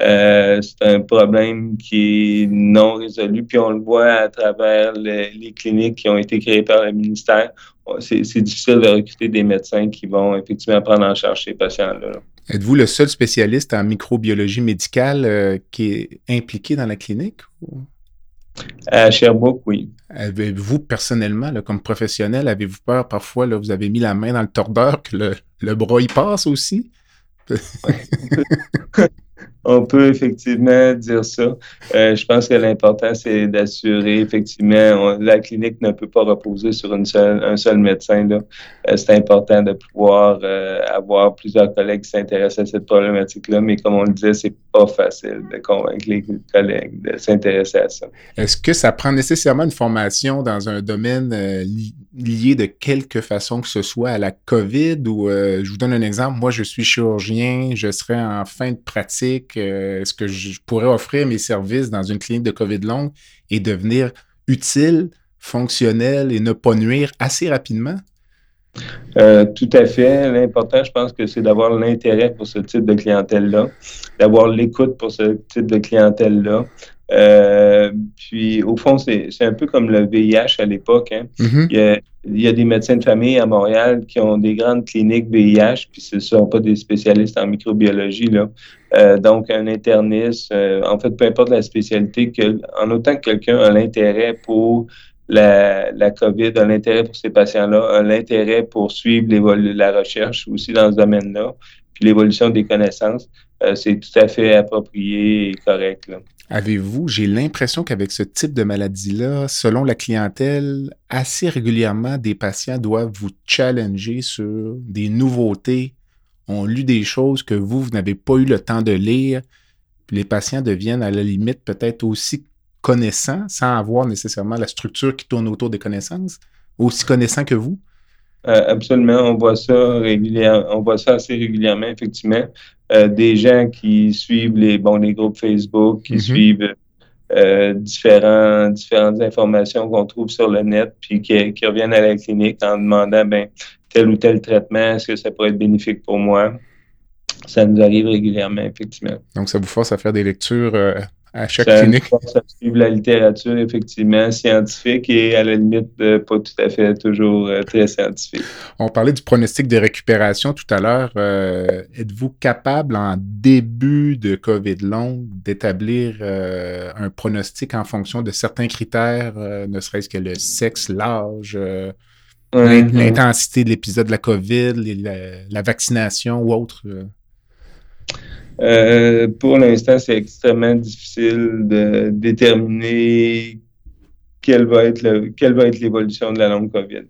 Euh, c'est un problème qui est non résolu, puis on le voit à travers les cliniques qui ont été créées par le ministère. C'est difficile de recruter des médecins qui vont effectivement prendre en charge ces patients-là. Êtes-vous le seul spécialiste en microbiologie médicale euh, qui est impliqué dans la clinique? À Sherbrooke, oui. Avez-vous personnellement, comme professionnel, avez-vous peur parfois, là, vous avez mis la main dans le tordeur que le, le bras y passe aussi? <laughs> on peut effectivement dire ça. Euh, je pense que l'important, c'est d'assurer effectivement, la clinique ne peut pas reposer sur un seul médecin. Euh, c'est important de pouvoir euh, avoir plusieurs collègues qui s'intéressent à cette problématique-là, mais comme on le disait, c'est pas facile de convaincre les collègues de s'intéresser à ça. Est-ce que ça prend nécessairement une formation dans un domaine lié de quelque façon que ce soit à la COVID? Ou je vous donne un exemple, moi je suis chirurgien, je serai en fin de pratique est-ce que je pourrais offrir mes services dans une clinique de COVID longue et devenir utile, fonctionnel et ne pas nuire assez rapidement? Euh, tout à fait. L'important, je pense que c'est d'avoir l'intérêt pour ce type de clientèle-là, d'avoir l'écoute pour ce type de clientèle-là. Euh, puis, au fond, c'est un peu comme le VIH à l'époque. Hein. Mm-hmm il y a des médecins de famille à Montréal qui ont des grandes cliniques VIH, puis ce ne sont pas des spécialistes en microbiologie. Là. Euh, donc, un interniste, euh, en fait, peu importe la spécialité, que, en autant que quelqu'un a l'intérêt pour la, la COVID, a l'intérêt pour ces patients-là, a l'intérêt pour suivre la recherche aussi dans ce domaine-là, puis l'évolution des connaissances, euh, c'est tout à fait approprié et correct. Là. Avez-vous, j'ai l'impression qu'avec ce type de maladie-là, selon la clientèle, assez régulièrement, des patients doivent vous challenger sur des nouveautés, ont lu des choses que vous, vous n'avez pas eu le temps de lire. Les patients deviennent à la limite peut-être aussi connaissants, sans avoir nécessairement la structure qui tourne autour des connaissances, aussi connaissants que vous? Euh, absolument, on voit ça régulièrement, on voit ça assez régulièrement, effectivement. Euh, des gens qui suivent les, bon, les groupes Facebook, qui mhm. suivent euh, différents, différentes informations qu'on trouve sur le net, puis qui, qui, reviennent à la clinique en demandant ben, tel ou tel traitement, est-ce que ça pourrait être bénéfique pour moi? Ça nous arrive régulièrement, effectivement. Donc, ça vous force à faire des lectures à chaque clinique. Ça suivre la littérature, effectivement, scientifique et à la limite, euh, pas tout à fait toujours euh, très scientifique. On parlait du pronostic de récupération tout à l'heure. Euh, êtes-vous capable, en début de COVID long, d'établir un pronostic en fonction de certains critères, ne serait-ce que le sexe, l'âge, l'intensité de l'épisode de la COVID, la vaccination ou autre? Euh, pour l'instant, c'est extrêmement difficile de déterminer quelle va être l'évolution de la longue COVID.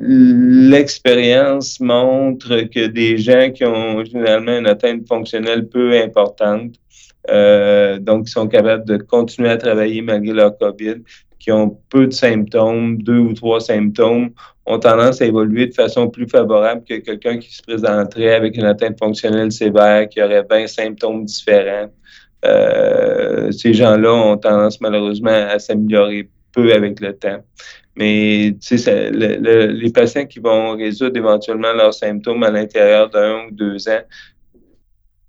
L'expérience montre que des gens qui ont généralement une atteinte fonctionnelle peu importante, euh, donc qui sont capables de continuer à travailler malgré leur COVID, qui ont peu de symptômes, deux ou trois symptômes, ont tendance à évoluer de façon plus favorable que quelqu'un qui se présenterait avec une atteinte fonctionnelle sévère, qui aurait 20 symptômes différents. Euh, ces gens-là ont tendance malheureusement à s'améliorer peu avec le temps. Mais les patients qui vont résoudre éventuellement leurs symptômes à l'intérieur d'un ou deux ans,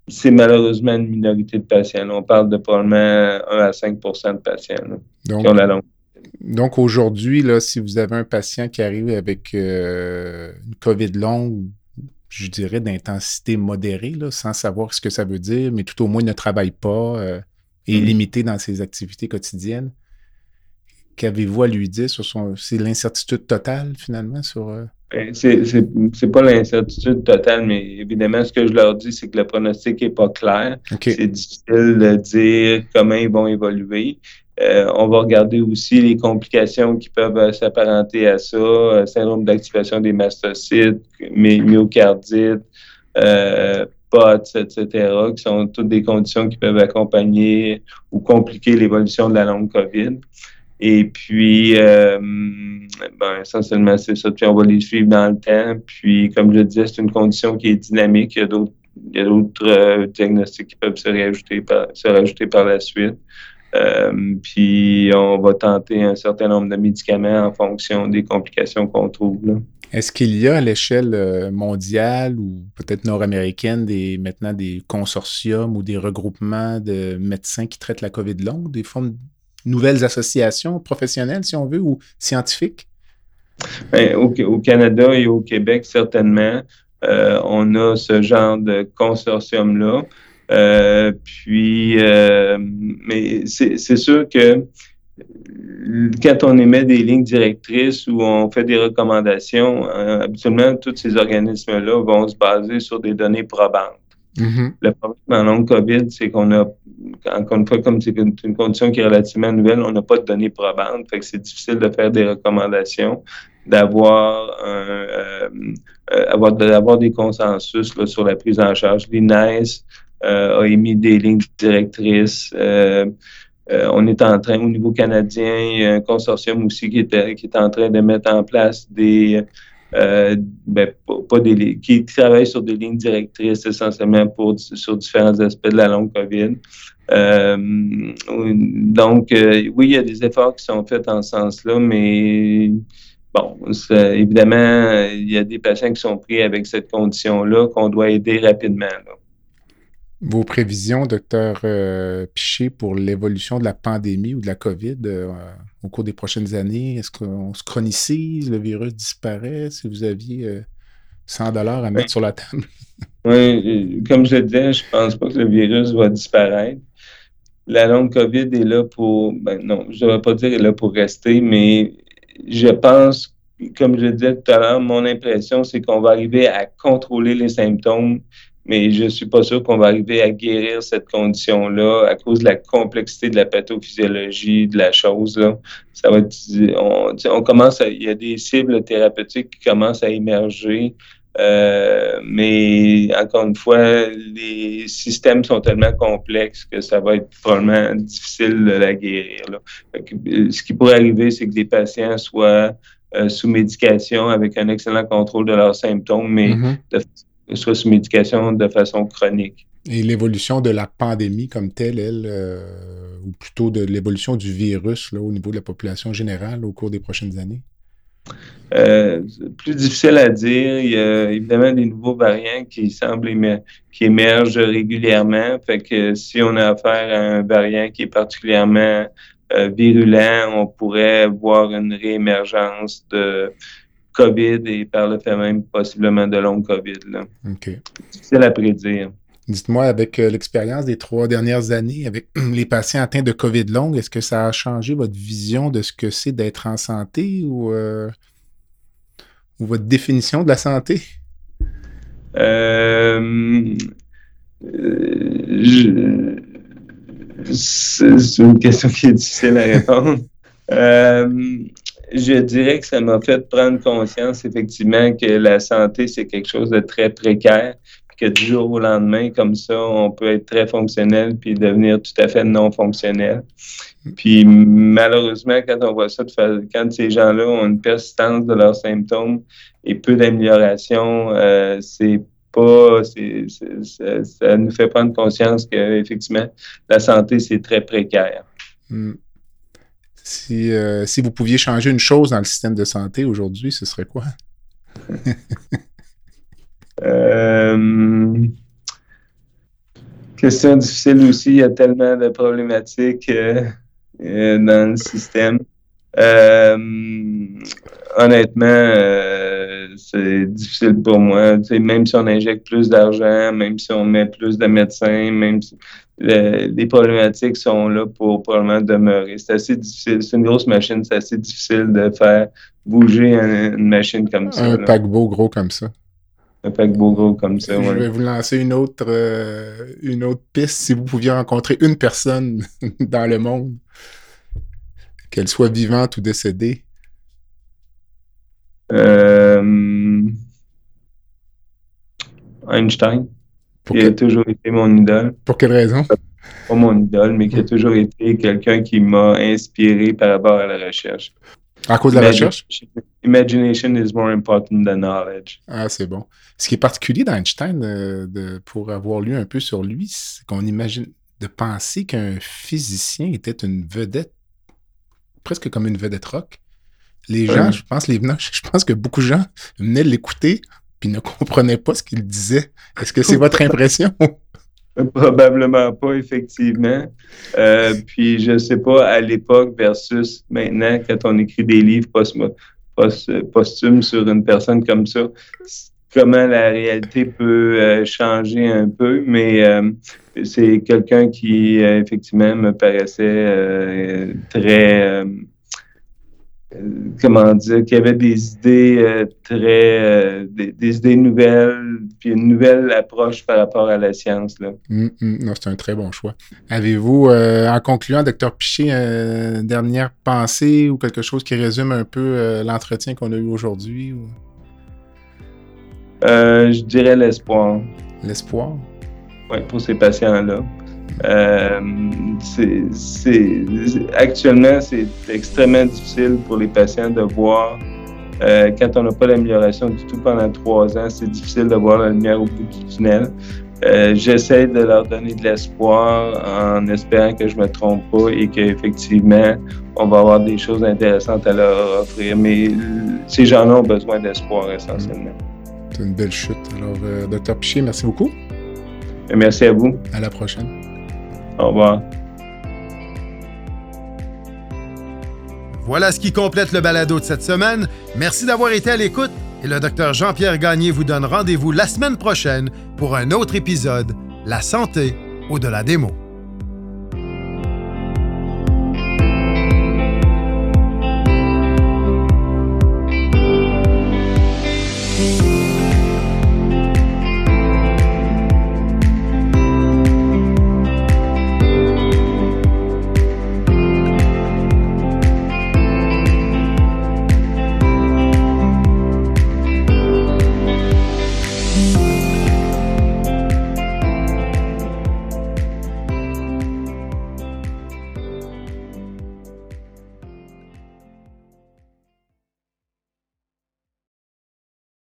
c'est malheureusement une minorité de patients. On parle de probablement 1 à 5% de patients qui ont la longue donc aujourd'hui, là, si vous avez un patient qui arrive avec euh, une COVID longue, je dirais d'intensité modérée, sans savoir ce que ça veut dire, mais tout au moins ne travaille pas euh, et est mm. limité dans ses activités quotidiennes, qu'avez-vous à lui dire sur son. C'est l'incertitude totale finalement sur. Euh? Ben, c'est pas l'incertitude totale, mais évidemment, ce que je leur dis, c'est que le pronostic n'est pas clair. C'est difficile de dire comment ils vont évoluer. Euh, on va regarder aussi les complications qui peuvent euh, s'apparenter à ça, euh, syndrome d'activation des mastocytes, myocardite, POTS, etc., qui sont toutes des conditions qui peuvent accompagner ou compliquer l'évolution de la longue COVID. Et puis, ben, essentiellement, c'est ça. Puis, on va les suivre dans le temps. Puis, comme je disais, c'est une condition qui est dynamique. Il y a d'autres diagnostics qui peuvent se rajouter par la suite. Euh, puis on va tenter un certain nombre de médicaments en fonction des complications qu'on trouve. Est-ce qu'il y a à l'échelle euh, mondiale ou peut-être nord-américaine des, maintenant des consortiums ou des regroupements de médecins qui traitent la COVID longue, des formes de nouvelles associations professionnelles, si on veut, ou scientifiques? Bien, au, Canada et au Québec, certainement, euh, on a ce genre de consortium-là. Euh, puis, euh, mais c'est sûr que quand on émet des lignes directrices ou on fait des recommandations, euh, habituellement, tous ces organismes-là vont se baser sur des données probantes. Mm-hmm. Le problème en long COVID, c'est qu'on a, encore une fois, comme c'est une, condition qui est relativement nouvelle, on n'a pas de données probantes. Fait que c'est difficile de faire des recommandations, d'avoir euh, euh, avoir, d'avoir des consensus là, sur la prise en charge. L'INES a émis des lignes directrices. on est en train, au niveau canadien, il y a un consortium aussi qui est, qui est en train de mettre en place des euh, ben, pas, des, qui travaillent sur des lignes directrices essentiellement pour, sur différents aspects de la longue COVID. Euh, donc, euh, oui, il y a des efforts qui sont faits en ce sens-là, mais bon, évidemment, il y a des patients qui sont pris avec cette condition-là qu'on doit aider rapidement. Vos prévisions, docteur euh, Piché, pour l'évolution de la pandémie ou de la COVID euh, au cours des prochaines années, est-ce qu'on se chronicise, le virus disparaît? Si vous aviez 100 euh, dollars à mettre sur la table. <laughs> Oui, comme je disais, je pense pas que le virus va disparaître. La longue COVID est là pour, ben non, je ne vais pas dire est là pour rester, mais je pense, comme je disais tout à l'heure, mon impression, c'est qu'on va arriver à contrôler les symptômes mais je ne suis pas sûr qu'on va arriver à guérir cette condition-là à cause de la complexité de la pathophysiologie de la chose. Là. Ça va on, commence il y a des cibles thérapeutiques qui commencent à émerger. Euh, mais encore une fois, les systèmes sont tellement complexes que ça va être probablement difficile de la guérir. Là. ce qui pourrait arriver, c'est que des patients soient euh, sous médication avec un excellent contrôle de leurs symptômes, mais mm-hmm. de soit sous médication de façon chronique. Et l'évolution de la pandémie comme telle, elle, euh, ou plutôt de l'évolution du virus là, au niveau de la population générale au cours des prochaines années? Euh, plus difficile à dire. Il y a évidemment des nouveaux variants qui semblent qui émergent régulièrement. Fait que si on a affaire à un variant qui est particulièrement euh, virulent, on pourrait voir une réémergence de COVID et par le fait même possiblement de long COVID. Là. OK. C'est à prédire. Dites-moi, avec euh, l'expérience des trois dernières années, avec <clears throat> les patients atteints de COVID long, est-ce que ça a changé votre vision de ce que c'est d'être en santé ou, euh, ou, votre définition de la santé? Euh, c'est une question qui est difficile à répondre <laughs> je dirais que ça m'a fait prendre conscience effectivement que la santé, c'est quelque chose de très précaire, que du jour au lendemain, comme ça, on peut être très fonctionnel puis devenir tout à fait non fonctionnel. Puis malheureusement, quand on voit ça, quand ces gens-là ont une persistance de leurs symptômes et peu d'amélioration, euh, c'est pas, ça nous fait prendre conscience qu'effectivement, la santé, c'est très précaire. Hmm. Si, euh, si vous pouviez changer une chose dans le système de santé aujourd'hui, ce serait quoi? <laughs> Euh, question difficile aussi. Il y a tellement de problématiques euh, dans le système. honnêtement, c'est difficile pour moi. même si on injecte plus d'argent, même si on met plus de médecins, même si les problématiques sont là pour probablement demeurer. C'est assez difficile. C'est une grosse machine. C'est assez difficile de faire bouger une machine comme ça. Un paquebot gros comme ça. Un paquebot gros comme ça, Je vais vous lancer une autre, euh, une autre piste. Si vous pouviez rencontrer une personne <laughs> dans le monde, qu'elle soit vivante ou décédée. Euh, Einstein qui a toujours été mon idole. Pour quelle raison? Pas mon idole, mais qui a toujours été quelqu'un qui m'a inspiré par rapport à la recherche. À cause de la recherche? Imagination is more important than knowledge. Ah, c'est bon. Ce qui est particulier d'Einstein, euh, de, pour avoir lu un peu sur lui, c'est qu'on imagine de penser qu'un physicien était une vedette, presque comme une vedette rock. Les gens, je pense, les, je pense que beaucoup de gens venaient l'écouter puis ne comprenait pas ce qu'il disait. Est-ce que c'est <laughs> votre impression? Probablement pas, effectivement. Euh, puis je ne sais pas, à l'époque versus maintenant, quand on écrit des livres posthumes sur une personne comme ça, comment la réalité peut euh, changer un peu, mais euh, c'est quelqu'un qui, effectivement, me paraissait très comment dire, qu'il y avait des idées très, des, idées nouvelles, puis une nouvelle approche par rapport à la science. Là. Hum, non, c'est un très bon choix. Avez-vous, en concluant, docteur Piché, une dernière pensée ou quelque chose qui résume un peu l'entretien qu'on a eu aujourd'hui? je dirais l'espoir. L'espoir? Oui, pour ces patients-là. Euh, actuellement, c'est extrêmement difficile pour les patients de voir, euh, quand on n'a pas d'amélioration du tout pendant trois ans, c'est difficile de voir la lumière au bout du tunnel. Euh, j'essaie de leur donner de l'espoir en espérant que je me trompe pas et qu'effectivement, on va avoir des choses intéressantes à leur offrir. Mais ces gens-là ont besoin d'espoir essentiellement. C'est une belle chute. Alors, Dr. Piché, merci beaucoup. merci à vous. À la prochaine. Au revoir. Voilà ce qui complète le balado de cette semaine. Merci d'avoir été à l'écoute et le docteur Jean-Pierre Gagné vous donne rendez-vous la semaine prochaine pour un autre épisode La santé au-delà des mots.